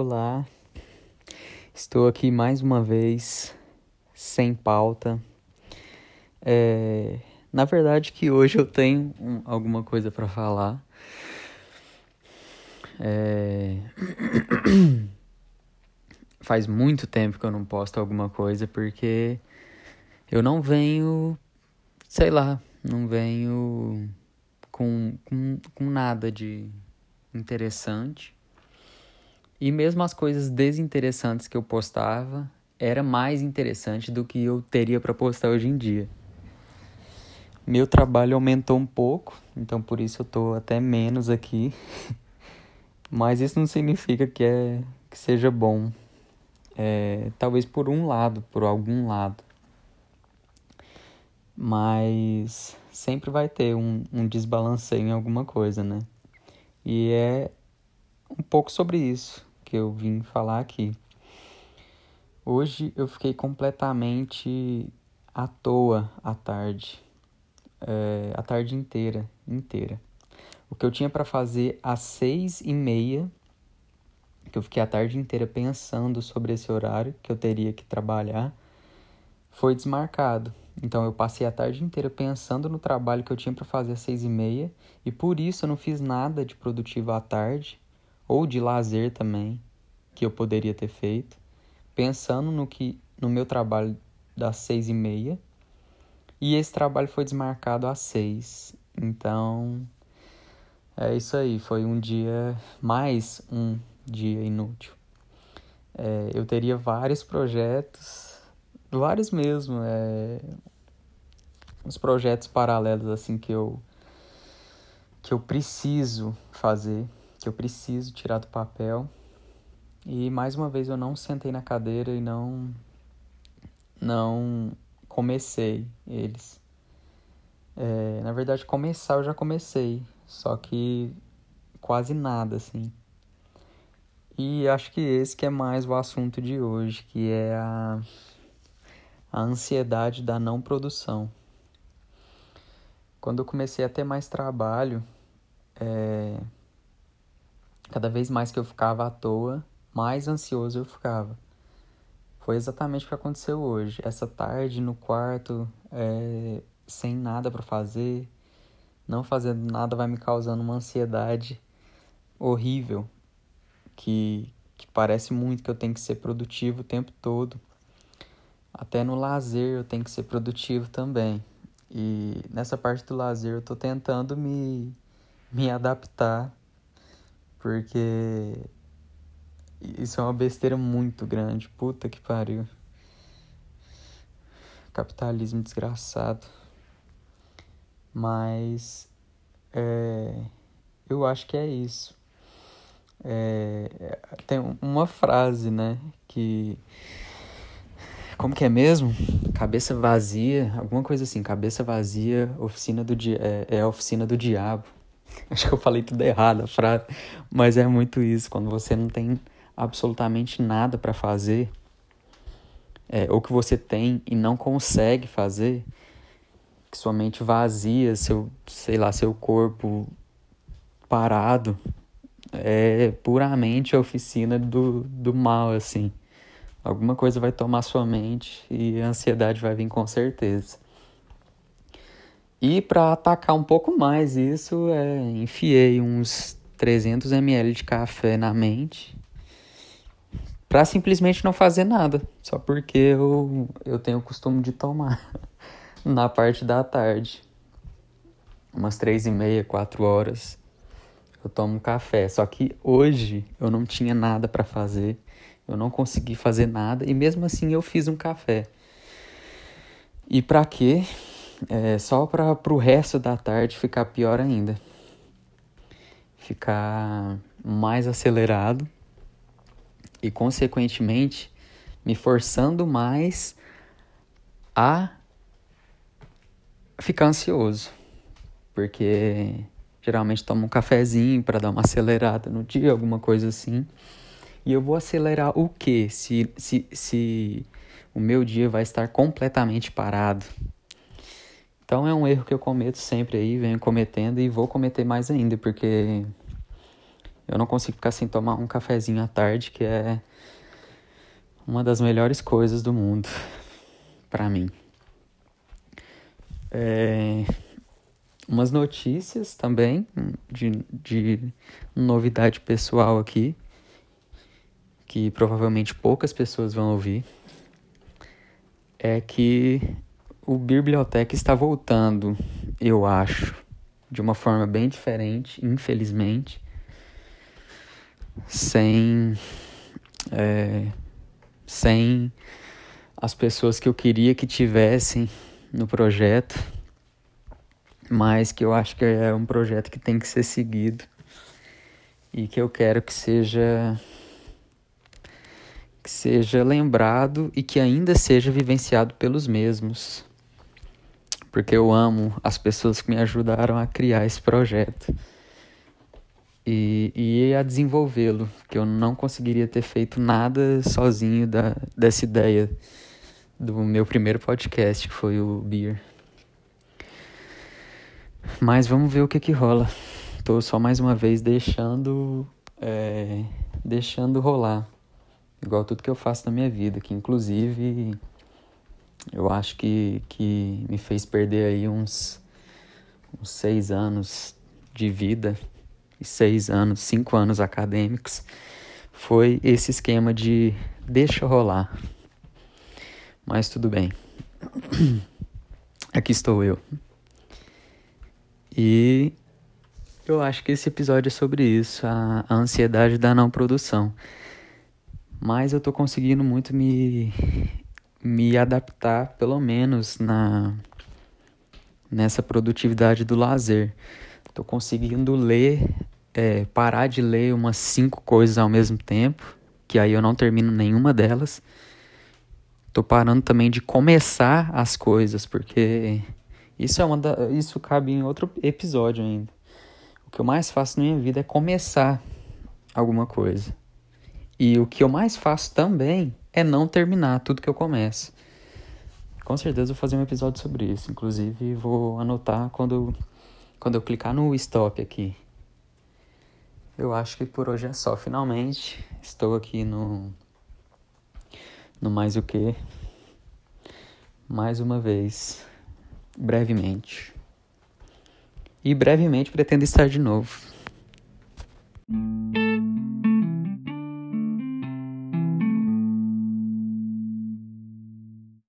Olá, estou aqui mais uma vez, sem pauta. É, na verdade que hoje eu tenho um, alguma coisa para falar. É... Faz muito tempo que eu não posto alguma coisa porque eu não venho, sei lá, não venho com, com, com nada de interessante e mesmo as coisas desinteressantes que eu postava era mais interessante do que eu teria para postar hoje em dia. Meu trabalho aumentou um pouco, então por isso eu tô até menos aqui. Mas isso não significa que é que seja bom. É, talvez por um lado, por algum lado. Mas sempre vai ter um, um desbalanceio em alguma coisa, né? E é um pouco sobre isso que eu vim falar aqui. Hoje eu fiquei completamente à toa à tarde, é, a tarde inteira, inteira. O que eu tinha para fazer às seis e meia, que eu fiquei a tarde inteira pensando sobre esse horário que eu teria que trabalhar, foi desmarcado. Então eu passei a tarde inteira pensando no trabalho que eu tinha para fazer às seis e meia e por isso eu não fiz nada de produtivo à tarde ou de lazer também que eu poderia ter feito, pensando no que no meu trabalho das seis e meia e esse trabalho foi desmarcado às seis. Então é isso aí, foi um dia mais um dia inútil. É, eu teria vários projetos, vários mesmo, é, uns projetos paralelos assim que eu que eu preciso fazer eu preciso tirar do papel. E mais uma vez eu não sentei na cadeira e não não comecei eles. É, na verdade, começar eu já comecei, só que quase nada assim. E acho que esse que é mais o assunto de hoje, que é a, a ansiedade da não produção. Quando eu comecei a ter mais trabalho, é, Cada vez mais que eu ficava à toa, mais ansioso eu ficava. Foi exatamente o que aconteceu hoje. Essa tarde no quarto, é, sem nada para fazer, não fazendo nada vai me causando uma ansiedade horrível que, que parece muito que eu tenho que ser produtivo o tempo todo. Até no lazer eu tenho que ser produtivo também. E nessa parte do lazer eu tô tentando me, me adaptar porque isso é uma besteira muito grande. Puta que pariu. Capitalismo desgraçado. Mas é, eu acho que é isso. É, tem uma frase, né? Que. Como que é mesmo? Cabeça vazia, alguma coisa assim. Cabeça vazia, oficina do é, é a oficina do diabo. Acho que eu falei tudo errado a frase, mas é muito isso. Quando você não tem absolutamente nada para fazer, é, ou que você tem e não consegue fazer, que sua mente vazia, seu, sei lá, seu corpo parado, é puramente a oficina do, do mal, assim. Alguma coisa vai tomar sua mente e a ansiedade vai vir com certeza. E para atacar um pouco mais isso, é, enfiei uns 300 ml de café na mente para simplesmente não fazer nada, só porque eu, eu tenho o costume de tomar na parte da tarde. Umas três e meia, quatro horas, eu tomo café. Só que hoje eu não tinha nada para fazer, eu não consegui fazer nada e mesmo assim eu fiz um café. E para quê? É, só para o resto da tarde ficar pior ainda. Ficar mais acelerado e, consequentemente, me forçando mais a ficar ansioso. Porque geralmente tomo um cafezinho para dar uma acelerada no dia, alguma coisa assim. E eu vou acelerar o quê? Se, se, se o meu dia vai estar completamente parado. Então é um erro que eu cometo sempre aí, venho cometendo e vou cometer mais ainda, porque Eu não consigo ficar sem tomar um cafezinho à tarde, que é uma das melhores coisas do mundo para mim. É, umas notícias também de, de novidade pessoal aqui, que provavelmente poucas pessoas vão ouvir, é que o Biblioteca está voltando, eu acho, de uma forma bem diferente, infelizmente, sem. É, sem as pessoas que eu queria que tivessem no projeto, mas que eu acho que é um projeto que tem que ser seguido e que eu quero que seja que seja lembrado e que ainda seja vivenciado pelos mesmos. Porque eu amo as pessoas que me ajudaram a criar esse projeto e, e a desenvolvê-lo, que eu não conseguiria ter feito nada sozinho da, dessa ideia do meu primeiro podcast, que foi o Beer. Mas vamos ver o que que rola. Tô só mais uma vez deixando é, deixando rolar. Igual tudo que eu faço na minha vida, que inclusive eu acho que, que me fez perder aí uns, uns seis anos de vida seis anos, cinco anos acadêmicos, foi esse esquema de deixa rolar. Mas tudo bem. Aqui estou eu. E eu acho que esse episódio é sobre isso, a, a ansiedade da não produção. Mas eu tô conseguindo muito me me adaptar, pelo menos na nessa produtividade do lazer. Tô conseguindo ler, é, parar de ler umas cinco coisas ao mesmo tempo, que aí eu não termino nenhuma delas. Tô parando também de começar as coisas, porque isso é uma da, isso cabe em outro episódio ainda. O que eu mais faço na minha vida é começar alguma coisa. E o que eu mais faço também é não terminar tudo que eu começo. Com certeza vou fazer um episódio sobre isso. Inclusive, vou anotar quando quando eu clicar no stop aqui. Eu acho que por hoje é só. Finalmente estou aqui no no mais o que mais uma vez brevemente. E brevemente pretendo estar de novo.